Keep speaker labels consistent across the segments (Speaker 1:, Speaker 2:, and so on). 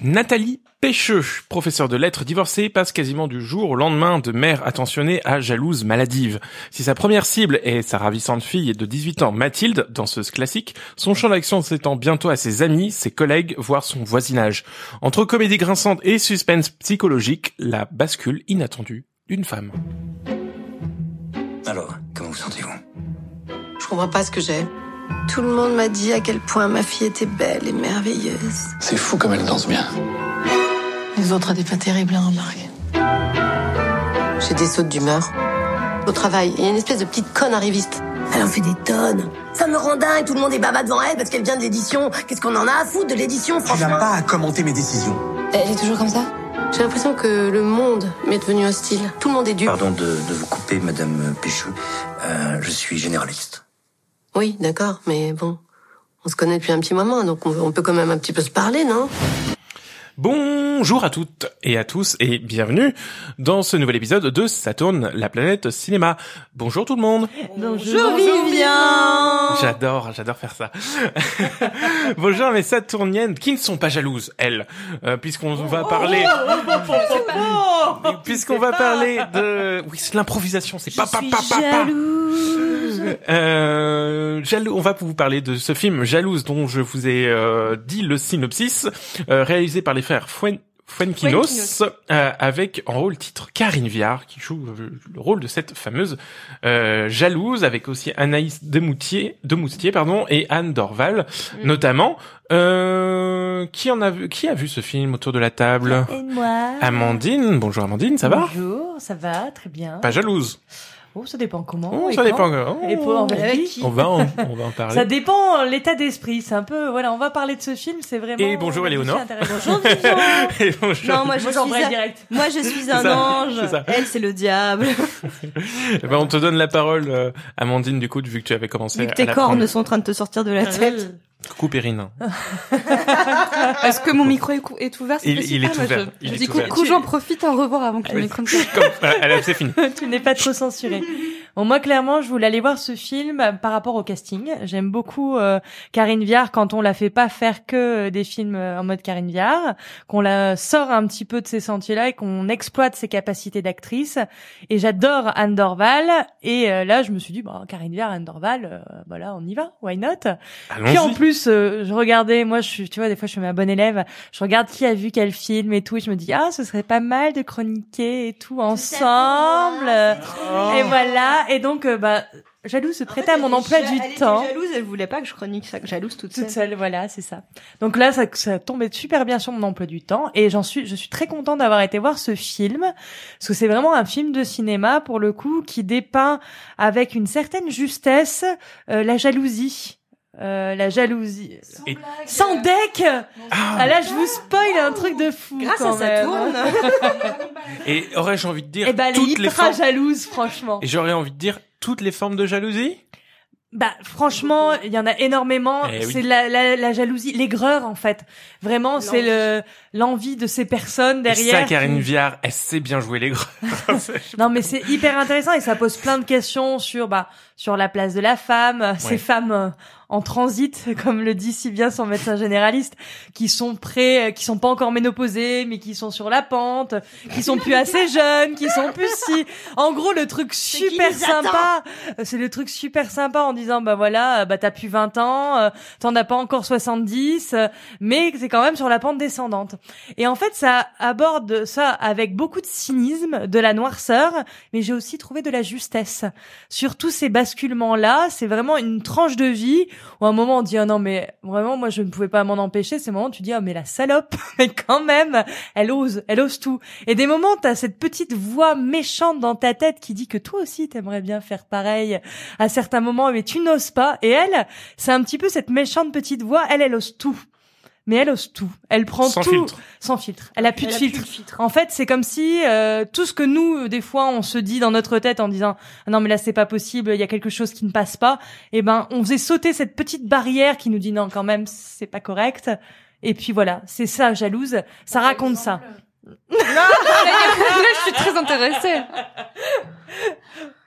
Speaker 1: Nathalie Pêcheux, professeure de lettres divorcée, passe quasiment du jour au lendemain de mère attentionnée à jalouse maladive. Si sa première cible est sa ravissante fille de 18 ans Mathilde, danseuse classique, son champ d'action s'étend bientôt à ses amis, ses collègues, voire son voisinage. Entre comédie grinçante et suspense psychologique, la bascule inattendue d'une femme.
Speaker 2: Alors, comment vous sentez-vous?
Speaker 3: Je comprends pas ce que j'ai. Tout le monde m'a dit à quel point ma fille était belle et merveilleuse.
Speaker 2: C'est fou comme elle danse bien.
Speaker 3: Les autres n'étaient pas terribles à remarquer. J'ai des sautes d'humeur. Au travail, il y a une espèce de petite conne arriviste. Elle en fait des tonnes. Ça me rend dingue, tout le monde est baba devant elle parce qu'elle vient de l'édition. Qu'est-ce qu'on en a à foutre de l'édition,
Speaker 2: Tu n'as
Speaker 3: franchement
Speaker 2: pas à commenter mes décisions.
Speaker 3: Elle est toujours comme ça? J'ai l'impression que le monde m'est devenu hostile. Tout le monde est dupe.
Speaker 2: Pardon de, de vous couper, Madame Péchou. Euh, je suis généraliste.
Speaker 3: Oui, d'accord, mais bon, on se connaît depuis un petit moment, donc on, peut quand même un petit peu se parler, non?
Speaker 1: Bonjour à toutes et à tous et bienvenue dans ce nouvel épisode de Saturne, la planète cinéma. Bonjour tout le monde.
Speaker 4: Bonjour Vivien
Speaker 1: J'adore, j'adore faire ça. Bonjour mes Saturniennes qui ne sont pas jalouses, elles, euh, puisqu'on va parler, puisqu'on va parler de, oui, c'est l'improvisation, c'est pas, pas, pas, pas, pas. Euh, jaloux, on va vous parler de ce film Jalouse dont je vous ai euh, dit le synopsis, euh, réalisé par les frères Fuen Fuenquinos, euh, avec en rôle titre Karine Viard qui joue euh, le rôle de cette fameuse euh, jalouse, avec aussi Anaïs Demoutier, Demoustier pardon, et Anne Dorval notamment. Euh, qui en a vu, qui a vu ce film autour de la table
Speaker 4: Et moi.
Speaker 1: Amandine, bonjour Amandine, ça va?
Speaker 4: Bonjour, ça va, très bien.
Speaker 1: Pas jalouse
Speaker 4: Oh, ça dépend comment.
Speaker 1: Oh,
Speaker 4: et
Speaker 1: Ça
Speaker 4: quand.
Speaker 1: dépend. Oh.
Speaker 4: Et pour envers qui
Speaker 1: On va en, on va en parler.
Speaker 4: Ça dépend euh, l'état d'esprit. C'est un peu, voilà, on va parler de ce film, c'est vraiment.
Speaker 1: Et bonjour, Éléonore.
Speaker 4: c'est intéressant.
Speaker 5: Bonjour Vivian
Speaker 1: Et bonjour.
Speaker 5: Non, moi je suis un...
Speaker 4: direct.
Speaker 5: Moi je suis un
Speaker 1: ça,
Speaker 5: ange. Elle c'est le diable.
Speaker 1: Eh ben, on te donne la parole, euh, Amandine, du coup, vu que tu avais commencé
Speaker 5: Vu que
Speaker 1: à
Speaker 5: tes cornes sont en train de te sortir de la tête.
Speaker 1: Coucou Perrine.
Speaker 6: Est-ce que mon micro est, cou- est ouvert c'est
Speaker 1: Il- est
Speaker 6: moi,
Speaker 1: ouvert.
Speaker 6: Je,
Speaker 1: Il
Speaker 6: je
Speaker 1: est
Speaker 6: dis
Speaker 1: ouvert.
Speaker 6: coucou, j'en profite en revoir avant que le micro
Speaker 1: voilà, allez, c'est fini.
Speaker 4: tu n'es pas trop censuré. Bon, moi, clairement, je voulais aller voir ce film euh, par rapport au casting. J'aime beaucoup euh, Karine Viard quand on la fait pas faire que euh, des films euh, en mode Karine Viard, qu'on la sort un petit peu de ces sentiers-là et qu'on exploite ses capacités d'actrice. Et j'adore Anne Dorval. Et euh, là, je me suis dit, bon, Karine Viard, Anne Dorval, euh, voilà, on y va, why not? Puis en plus, euh, je regardais, moi, je suis, tu vois, des fois, je suis ma bonne élève. Je regarde qui a vu quel film et tout, et je me dis, ah, ce serait pas mal de chroniquer et tout ensemble. Et voilà. Et donc, euh, bah, jalouse se prêtait à mon emploi du temps.
Speaker 5: Était jalouse, elle voulait pas que je chronique ça, que jalouse toute seule.
Speaker 4: Toute seule, voilà, c'est ça. Donc là, ça, ça tombait super bien sur mon emploi du temps et j'en suis, je suis très contente d'avoir été voir ce film parce que c'est vraiment un film de cinéma pour le coup qui dépeint avec une certaine justesse euh, la jalousie. Euh, la jalousie.
Speaker 1: Et-
Speaker 4: Sans deck
Speaker 1: Ah,
Speaker 4: Ah là, je vous spoil un truc de fou.
Speaker 5: Grâce
Speaker 4: quand
Speaker 5: à
Speaker 4: même.
Speaker 5: Saturne.
Speaker 1: et aurais-je envie de dire
Speaker 4: Eh ben, elle est
Speaker 1: toutes les
Speaker 4: ultra
Speaker 1: formes.
Speaker 4: jalouse, franchement.
Speaker 1: Et j'aurais envie de dire toutes les formes de jalousie?
Speaker 4: Bah franchement, il y en a énormément.
Speaker 1: Eh oui.
Speaker 4: C'est la, la, la jalousie, l'aigreur en fait. Vraiment, c'est le l'envie de ces personnes
Speaker 1: Et
Speaker 4: derrière.
Speaker 1: ça, Karine Viard, elle sait bien jouer les gros.
Speaker 4: Non mais c'est hyper intéressant et ça pose plein de questions sur bah sur la place de la femme, ces femmes euh, en transit, comme le dit si bien son médecin généraliste, qui sont prêts, euh, qui sont pas encore ménopausées, mais qui sont sur la pente, qui sont plus assez jeunes, qui sont plus si. En gros, le truc super sympa, euh, c'est le truc super sympa en disant bah voilà, euh, bah t'as plus 20 ans, euh, t'en as pas encore 70, euh, mais c'est quand même sur la pente descendante. Et en fait, ça aborde ça avec beaucoup de cynisme, de la noirceur, mais j'ai aussi trouvé de la justesse. Sur tous ces basculements-là, c'est vraiment une tranche de vie où à un moment on dit ah non mais vraiment moi je ne pouvais pas m'en empêcher. Ces moments tu dis ah mais la salope, mais quand même elle ose, elle ose tout. Et des moments t'as cette petite voix méchante dans ta tête qui dit que toi aussi t'aimerais bien faire pareil à certains moments, mais tu n'oses pas. Et elle, c'est un petit peu cette méchante petite voix. Elle, elle ose tout. Mais elle ose tout. Elle prend
Speaker 1: Sans
Speaker 4: tout
Speaker 1: filtre.
Speaker 4: sans filtre. Elle a plus
Speaker 5: Elle
Speaker 4: de
Speaker 5: a plus
Speaker 4: filtre.
Speaker 5: de filtre.
Speaker 4: En fait, c'est comme si euh, tout ce que nous, euh, des fois, on se dit dans notre tête en disant Ah non mais là c'est pas possible, il y a quelque chose qui ne passe pas. Eh ben, on faisait sauter cette petite barrière qui nous dit non quand même c'est pas correct. Et puis voilà, c'est ça jalouse. Ça raconte ça.
Speaker 6: Là, je suis très intéressée.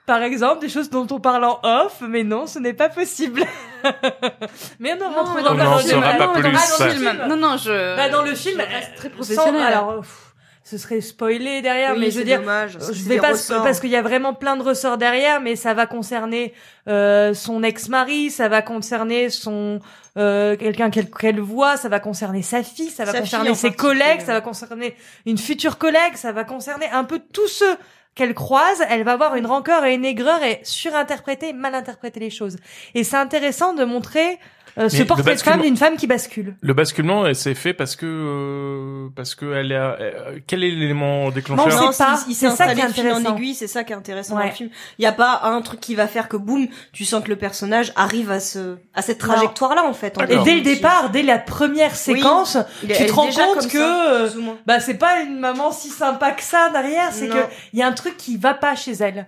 Speaker 4: Par exemple, des choses dont on parle en off, mais non, ce n'est pas possible. mais on en rentre dans, le film.
Speaker 1: pas
Speaker 4: Ah,
Speaker 1: plus.
Speaker 4: dans le film.
Speaker 6: Non, non, je.
Speaker 4: Bah, dans le film,
Speaker 6: je reste très
Speaker 4: sans-
Speaker 6: professionnelle.
Speaker 4: alors, pff, ce serait spoilé derrière,
Speaker 5: Oui,
Speaker 4: mais je veux dire,
Speaker 5: dommage,
Speaker 4: je vais pas
Speaker 5: ressorts.
Speaker 4: parce qu'il y a vraiment plein de ressorts derrière, mais ça va concerner euh, son ex-mari, ça va concerner son euh, quelqu'un qu'elle qu'elle voit, ça va concerner sa fille, ça va
Speaker 5: Sa
Speaker 4: concerner ses collègues, ça va concerner une future collègue, ça va concerner un peu tous ceux qu'elle croise, elle va avoir une rancœur et une aigreur et surinterpréter, mal interpréter les choses. Et c'est intéressant de montrer euh, ce portrait de femme d'une femme qui bascule.
Speaker 1: Le basculement, s'est fait parce que euh, parce que elle a euh, quel est l'élément déclencheur
Speaker 4: Non,
Speaker 5: Non,
Speaker 4: sait pas. C'est ça qui est
Speaker 5: en
Speaker 4: intéressant.
Speaker 5: aiguille, c'est ça qui est intéressant dans le film. Il y a pas un truc qui va faire que boum, tu sens que le personnage arrive à ce à cette trajectoire là en fait. en
Speaker 4: Et dès le départ, dès la première séquence, tu te rends compte que
Speaker 5: ça,
Speaker 4: euh, bah c'est pas une maman si sympa que ça derrière, c'est que il y a un truc qui va pas chez elle.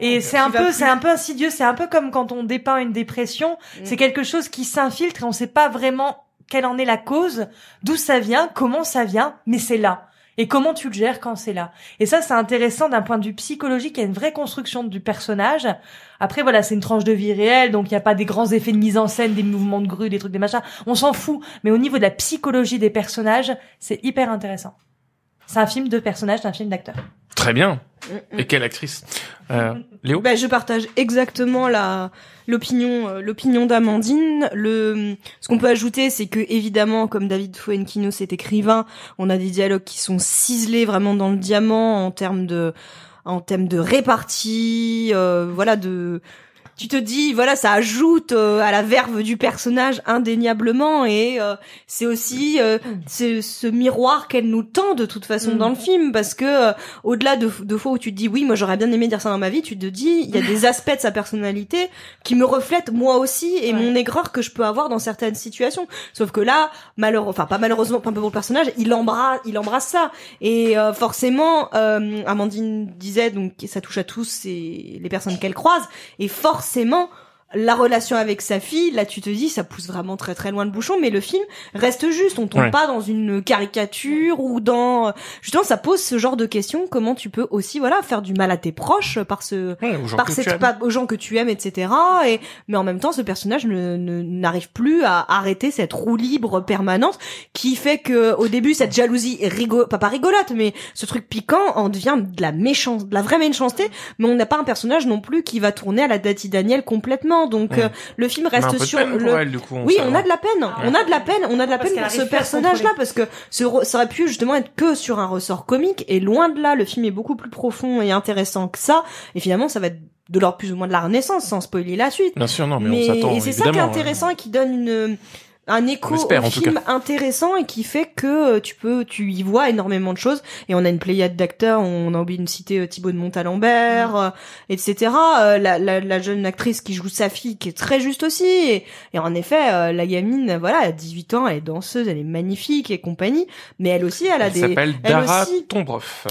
Speaker 4: Et c'est un peu,
Speaker 5: plus.
Speaker 4: c'est un peu insidieux. C'est un peu comme quand on dépeint une dépression.
Speaker 5: Mm.
Speaker 4: C'est quelque chose qui s'infiltre et on sait pas vraiment quelle en est la cause, d'où ça vient, comment ça vient, mais c'est là. Et comment tu le gères quand c'est là. Et ça, c'est intéressant d'un point de vue psychologique. Il y a une vraie construction du personnage. Après, voilà, c'est une tranche de vie réelle, donc il n'y a pas des grands effets de mise en scène, des mouvements de grue, des trucs, des machins. On s'en fout. Mais au niveau de la psychologie des personnages, c'est hyper intéressant. C'est un film de personnages, c'est un film d'acteurs.
Speaker 1: Très bien. Et quelle actrice euh, Léo
Speaker 5: Ben, je partage exactement la l'opinion euh, l'opinion d'Amandine. Le ce qu'on peut ajouter, c'est que évidemment, comme David Fuenquinos est écrivain, on a des dialogues qui sont ciselés vraiment dans le diamant en termes de en termes de répartie, euh, voilà de tu te dis voilà ça ajoute euh, à la verve du personnage indéniablement et euh, c'est aussi euh, c'est ce miroir qu'elle nous tend de toute façon
Speaker 4: Mm.
Speaker 5: dans le film parce que euh, au-delà de, de fois où tu te dis oui moi j'aurais bien aimé dire ça dans ma vie tu te dis il y a des aspects de sa personnalité qui me reflètent moi aussi et
Speaker 4: Ouais.
Speaker 5: mon aigreur que je peux avoir dans certaines situations sauf que là malheureusement enfin pas malheureusement pas un peu pour le personnage il embrasse il embrasse ça et euh, forcément euh, Amandine disait donc ça touche à tous c'est les personnes qu'elle croise et forcément forcément la relation avec sa fille, là tu te dis ça pousse vraiment très très loin le bouchon, mais le film reste juste, on tombe
Speaker 1: Ouais.
Speaker 5: pas dans une caricature ou dans justement ça pose ce genre de questions, comment tu peux aussi voilà faire du mal à tes proches par ce
Speaker 1: Ouais, aux gens
Speaker 5: par cette
Speaker 1: tu aimes.
Speaker 5: pa- aux gens que tu aimes etc et mais en même temps ce personnage ne ne- n'arrive plus à arrêter cette roue libre permanente qui fait que au début cette jalousie est rigo pas, pas rigolote mais ce truc piquant en devient de la méchance de la vraie méchanceté. Mais on n'a pas un personnage non plus qui va tourner à la Dati Daniel complètement donc
Speaker 1: Ouais.
Speaker 5: euh, le film
Speaker 1: On a un
Speaker 5: reste sur le
Speaker 1: elle, du coup,
Speaker 5: oui,
Speaker 1: ça
Speaker 5: on a de la peine. On a de la peine. On a de la
Speaker 4: Parce
Speaker 5: peine pour ce personnage-là parce que ce re- ça aurait pu justement être que sur un ressort comique et loin de là, le film est beaucoup plus profond et intéressant que ça. Et finalement, ça va être de l'ordre plus ou moins de la Renaissance, sans spoiler la suite.
Speaker 1: Bien sûr, non, mais, on s'attend
Speaker 5: et c'est ça qui est intéressant et qui donne une un écho au film intéressant et qui fait que euh, tu peux tu y vois énormément de choses. Et on a une pléiade d'acteurs on a oublié de citer euh, Thibaut de Montalembert euh, etc Euh, la, la, la jeune actrice qui joue sa fille qui est très juste aussi. Et, et en effet euh, la gamine voilà elle a 18 ans elle est danseuse elle est magnifique et compagnie. Mais elle aussi elle a
Speaker 1: Elle
Speaker 5: des
Speaker 1: s'appelle
Speaker 5: elle
Speaker 1: Dara
Speaker 5: aussi-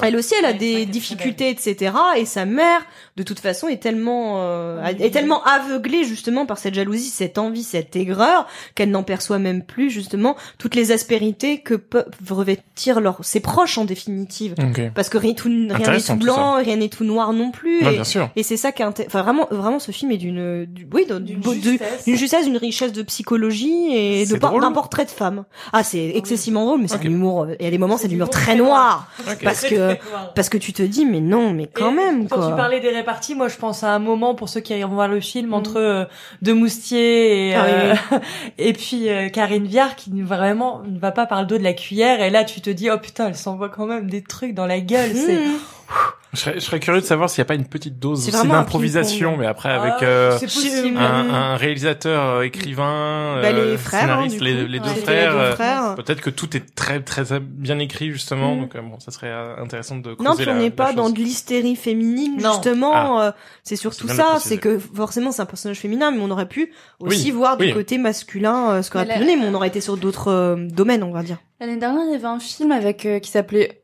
Speaker 5: elle aussi, elle a des difficultés, etc. Et sa mère, de toute façon, est tellement, euh, est tellement aveuglée justement par cette jalousie, cette envie, cette aigreur, qu'elle n'en perçoit même plus justement toutes les aspérités que peuvent revêtir leurs ses proches en définitive.
Speaker 1: Ok.
Speaker 5: Parce que rien, tout- rien n'est tout
Speaker 1: tout
Speaker 5: blanc, rien n'est tout noir non plus.
Speaker 1: Ouais,
Speaker 5: et
Speaker 1: bien sûr.
Speaker 5: et c'est ça qui est enfin vraiment, vraiment, ce film est d'une, du- oui, d'une
Speaker 4: justesse.
Speaker 5: d'une justesse, d'une richesse de psychologie et de d'un portrait de femme. Ah, c'est excessivement drôle, mais c'est
Speaker 1: Ok.
Speaker 5: un humour. euh, y a des moments, c'est l'humour
Speaker 4: humour
Speaker 5: très
Speaker 4: très
Speaker 5: noir.
Speaker 1: Ok.
Speaker 5: Parce que parce que tu te dis mais non mais quand
Speaker 4: Et
Speaker 5: même
Speaker 4: Quand
Speaker 5: quoi.
Speaker 4: tu parlais des réparties, moi je pense à un moment pour ceux qui iront voir le film entre euh, De Moustier et,
Speaker 5: Ah oui,
Speaker 4: euh, et puis Karine Viard qui vraiment ne va pas par le dos de la cuillère et là tu te dis oh putain elle s'envoie quand même des trucs dans la gueule. C'est
Speaker 5: Mmh.
Speaker 1: Je serais, je serais curieux de savoir s'il n'y a pas une petite dose aussi d'improvisation, mais après
Speaker 4: Ah,
Speaker 1: avec euh,
Speaker 4: c'est possible.
Speaker 1: un, un réalisateur, euh, écrivain,
Speaker 5: Bah, les
Speaker 1: euh,
Speaker 5: frères, hein,
Speaker 1: scénariste,
Speaker 5: du
Speaker 1: les,
Speaker 5: coup.
Speaker 1: les deux
Speaker 5: Ouais, c'était
Speaker 1: frères.
Speaker 5: les deux
Speaker 1: euh,
Speaker 5: frères.
Speaker 1: Peut-être que tout est très très bien écrit justement,
Speaker 5: Mm.
Speaker 1: donc euh, bon, ça serait euh, intéressant de
Speaker 5: Non, puis on n'est pas
Speaker 1: chose.
Speaker 5: dans de l'hystérie féminine
Speaker 4: Non.
Speaker 5: justement. euh, c'est surtout ça, c'est que forcément c'est un personnage féminin, mais on aurait pu aussi
Speaker 1: Oui,
Speaker 5: voir du côté masculin euh, ce qu'aurait
Speaker 6: Mais
Speaker 5: pu donner, mais on aurait été sur d'autres euh, domaines, on va dire.
Speaker 6: L'année dernière, il y avait un film avec euh, qui s'appelait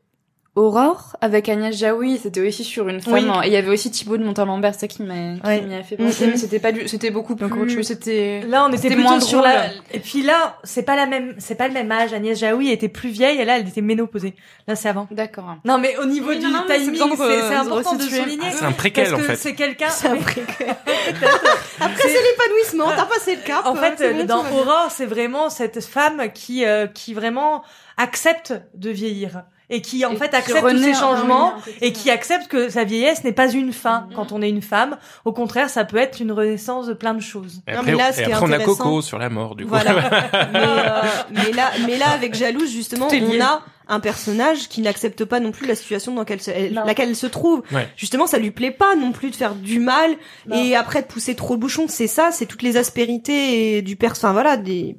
Speaker 6: Aurore avec Agnès Jaoui, c'était aussi sur une femme.
Speaker 4: Oui.
Speaker 6: hein. Et il y avait aussi Thibaut de Montalembert, c'est ça qui m'a qui
Speaker 4: Ouais.
Speaker 6: m'y a fait penser,
Speaker 5: Mhm.
Speaker 6: mais c'était pas du, c'était beaucoup plus,
Speaker 4: autre chose.
Speaker 6: c'était
Speaker 4: Là, on était
Speaker 6: moins
Speaker 4: sur
Speaker 6: drôle.
Speaker 4: la. Et puis là, c'est pas la même, c'est pas le même âge. Agnès Jaoui était plus vieille et là, elle était ménopausée. Là, c'est avant.
Speaker 6: D'accord.
Speaker 4: Non, mais au niveau
Speaker 6: Oui,
Speaker 4: du
Speaker 6: non, non,
Speaker 4: timing, c'est important de souligner.
Speaker 1: Ah, c'est un préquel,
Speaker 4: parce
Speaker 1: en
Speaker 4: que
Speaker 1: fait.
Speaker 4: c'est quelqu'un.
Speaker 5: C'est un
Speaker 4: mais-
Speaker 5: Après, c'est l'épanouissement. T'as passé le cap.
Speaker 4: En
Speaker 5: euh,
Speaker 4: fait, dans. Aurore, c'est vraiment cette femme qui, euh, qui vraiment accepte de vieillir et qui en
Speaker 6: Et
Speaker 4: fait
Speaker 6: qui
Speaker 4: accepte tous ces changements et qui accepte que sa vieillesse n'est pas une fin
Speaker 6: Mhm.
Speaker 4: quand on est une femme. Au contraire, ça peut être une renaissance de plein de choses.
Speaker 1: Et
Speaker 5: Non, mais là, ce
Speaker 1: et
Speaker 5: qui est
Speaker 1: après on a Coco sur la mort, du coup.
Speaker 5: Voilà. mais, euh, mais là, mais là, avec Jalouse, justement, on a un personnage qui n'accepte pas non plus la situation dans laquelle, elle-
Speaker 4: Non.
Speaker 5: laquelle elle se trouve.
Speaker 1: Ouais.
Speaker 5: Justement, ça lui plaît pas non plus de faire du mal
Speaker 4: Non.
Speaker 5: et après de pousser trop le bouchon. C'est ça, c'est toutes les aspérités et du perso, enfin voilà, des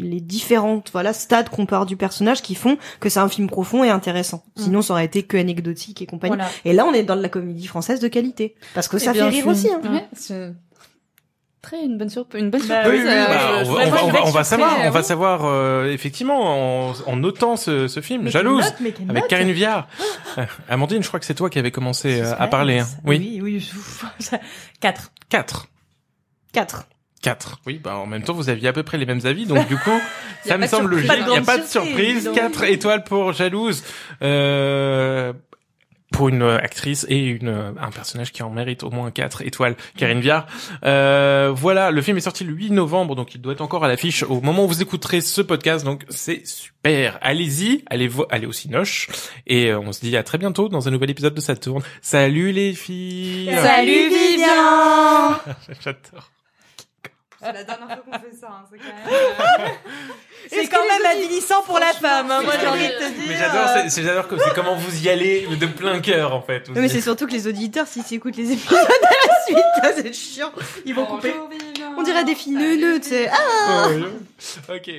Speaker 5: les différentes voilà stades qu'on peut avoir du personnage qui font que c'est un film profond et intéressant.
Speaker 4: Mm.
Speaker 5: Sinon, ça aurait été que anecdotique et compagnie.
Speaker 4: Voilà.
Speaker 5: Et là, on est dans de la comédie française de qualité parce que ça
Speaker 6: Eh bien
Speaker 5: fait rire aussi. Hein.
Speaker 6: Ouais, c'est très une bonne surprise, une bonne
Speaker 4: Bah
Speaker 6: surprise.
Speaker 1: Oui, oui,
Speaker 6: euh,
Speaker 1: bah, on, va, on, va, on, va, on savoir, on
Speaker 6: euh,
Speaker 1: va
Speaker 6: oui.
Speaker 1: savoir euh, effectivement en, en notant ce, ce film,
Speaker 4: Mais
Speaker 1: Jalouse,
Speaker 4: note, mais
Speaker 1: avec
Speaker 4: note
Speaker 1: Karine Viard. Euh, Amandine, je crois que c'est toi qui avais commencé euh, à parler. hein. Oui,
Speaker 4: oui, oui. Quatre.
Speaker 1: 4.
Speaker 5: 4.
Speaker 1: 4. Oui, bah en même temps, vous aviez à peu près les mêmes avis, donc du coup, ça me semble logique.
Speaker 4: Pas de
Speaker 1: Il n'y a pas de
Speaker 4: surprise, donc.
Speaker 1: 4 étoiles pour Jalouse. Euh, pour une euh, actrice et une euh, un personnage qui en mérite au moins 4 étoiles, Karine Viard. Euh, voilà, le film est sorti le 8 novembre, donc il doit être encore à l'affiche au moment où vous écouterez ce podcast, donc c'est super. Allez-y, allez, vo- allez au Cinoche, et euh, on se dit à très bientôt dans un nouvel épisode de Saturne. Salut les filles
Speaker 4: Salut Vivian
Speaker 1: J'adore.
Speaker 6: C'est la dernière fois qu'on fait ça, hein, c'est quand même.
Speaker 4: C'est quand même avilissant pour la femme, hein, moi j'ai envie de te dire.
Speaker 1: Mais j'adore, c'est- c'est j'adore que c'est comment vous y allez de plein cœur en fait. Vous
Speaker 5: Non, mais c'est surtout que les auditeurs, s'ils écoutent les épisodes à la suite, ça, c'est chiant. Ils vont couper.
Speaker 6: Bonjour.
Speaker 5: On dirait des filles neuneux, tu sais. Ah
Speaker 1: Oh, oui. Ok.